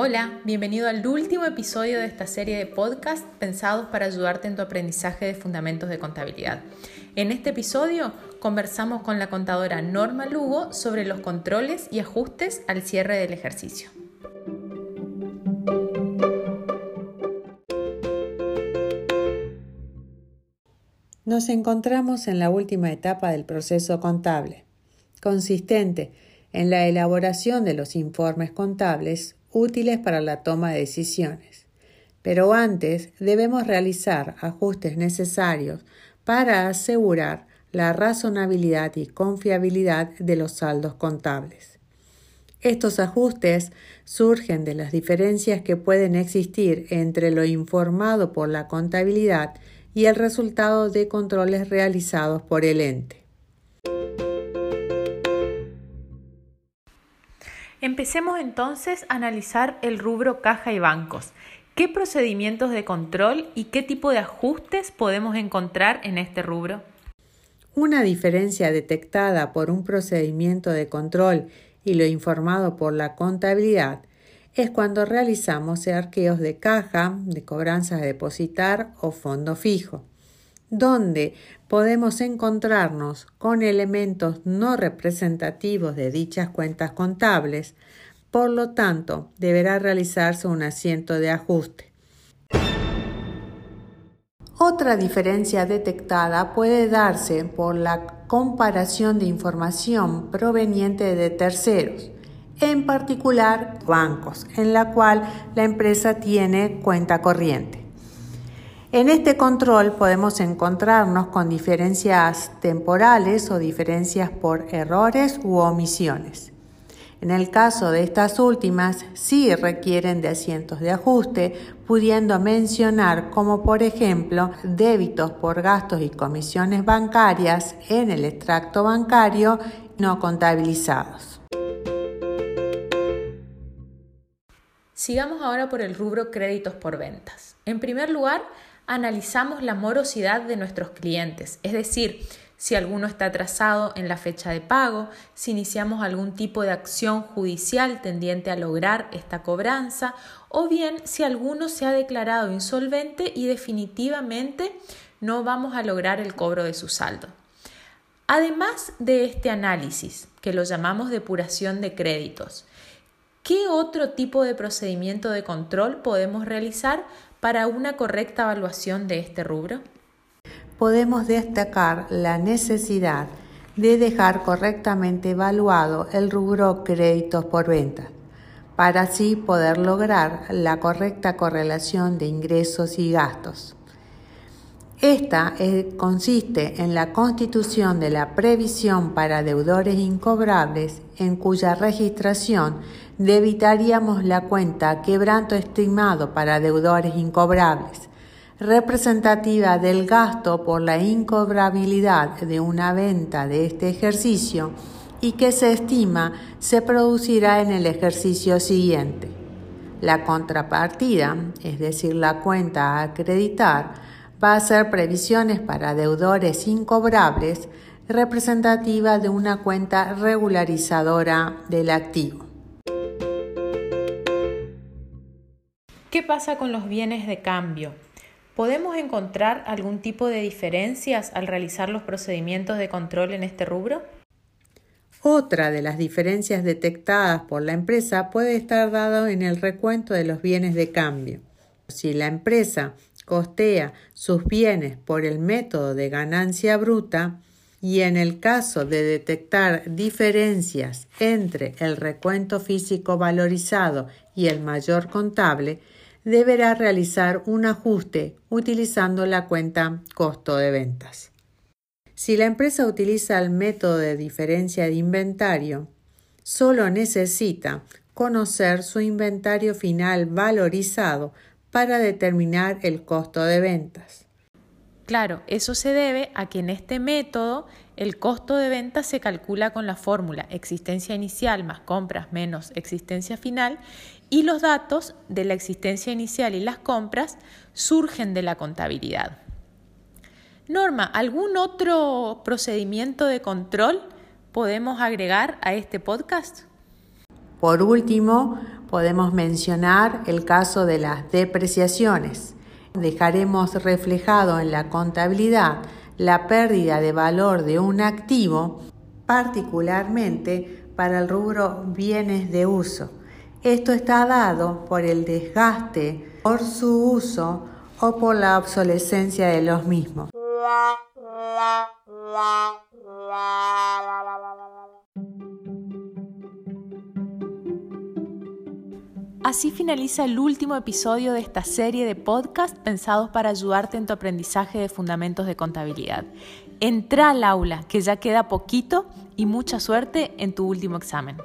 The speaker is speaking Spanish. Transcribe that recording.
Hola, bienvenido al último episodio de esta serie de podcast pensados para ayudarte en tu aprendizaje de fundamentos de contabilidad. En este episodio conversamos con la contadora Norma Lugo sobre los controles y ajustes al cierre del ejercicio. Nos encontramos en la última etapa del proceso contable, consistente en la elaboración de los informes contables útiles para la toma de decisiones. Pero antes debemos realizar ajustes necesarios para asegurar la razonabilidad y confiabilidad de los saldos contables. Estos ajustes surgen de las diferencias que pueden existir entre lo informado por la contabilidad y el resultado de controles realizados por el ente. Empecemos entonces a analizar el rubro caja y bancos. ¿Qué procedimientos de control y qué tipo de ajustes podemos encontrar en este rubro? Una diferencia detectada por un procedimiento de control y lo informado por la contabilidad es cuando realizamos arqueos de caja, de cobranzas depositar o fondo fijo, donde podemos encontrarnos con elementos no representativos de dichas cuentas contables, por lo tanto deberá realizarse un asiento de ajuste. Otra diferencia detectada puede darse por la comparación de información proveniente de terceros, en particular bancos, en la cual la empresa tiene cuenta corriente. En este control podemos encontrarnos con diferencias temporales o diferencias por errores u omisiones. En el caso de estas últimas, sí requieren de asientos de ajuste, pudiendo mencionar como por ejemplo débitos por gastos y comisiones bancarias en el extracto bancario no contabilizados. Sigamos ahora por el rubro créditos por ventas. En primer lugar, analizamos la morosidad de nuestros clientes, es decir, si alguno está atrasado en la fecha de pago, si iniciamos algún tipo de acción judicial tendiente a lograr esta cobranza, o bien si alguno se ha declarado insolvente y definitivamente no vamos a lograr el cobro de su saldo. Además de este análisis, que lo llamamos depuración de créditos, ¿Qué otro tipo de procedimiento de control podemos realizar para una correcta evaluación de este rubro? Podemos destacar la necesidad de dejar correctamente evaluado el rubro créditos por venta, para así poder lograr la correcta correlación de ingresos y gastos. Esta consiste en la constitución de la previsión para deudores incobrables en cuya registración debitaríamos la cuenta quebranto estimado para deudores incobrables, representativa del gasto por la incobrabilidad de una venta de este ejercicio y que se estima se producirá en el ejercicio siguiente. La contrapartida, es decir, la cuenta a acreditar, va a ser previsiones para deudores incobrables representativa de una cuenta regularizadora del activo. ¿Qué pasa con los bienes de cambio? ¿Podemos encontrar algún tipo de diferencias al realizar los procedimientos de control en este rubro? Otra de las diferencias detectadas por la empresa puede estar dado en el recuento de los bienes de cambio. Si la empresa costea sus bienes por el método de ganancia bruta y en el caso de detectar diferencias entre el recuento físico valorizado y el mayor contable, deberá realizar un ajuste utilizando la cuenta costo de ventas. Si la empresa utiliza el método de diferencia de inventario, solo necesita conocer su inventario final valorizado para determinar el costo de ventas. Claro, eso se debe a que en este método el costo de ventas se calcula con la fórmula existencia inicial más compras menos existencia final y los datos de la existencia inicial y las compras surgen de la contabilidad. Norma, ¿algún otro procedimiento de control podemos agregar a este podcast? Por último, podemos mencionar el caso de las depreciaciones. Dejaremos reflejado en la contabilidad la pérdida de valor de un activo, particularmente para el rubro bienes de uso. Esto está dado por el desgaste por su uso o por la obsolescencia de los mismos. Así finaliza el último episodio de esta serie de podcast pensados para ayudarte en tu aprendizaje de fundamentos de contabilidad. Entra al aula, que ya queda poquito, y mucha suerte en tu último examen.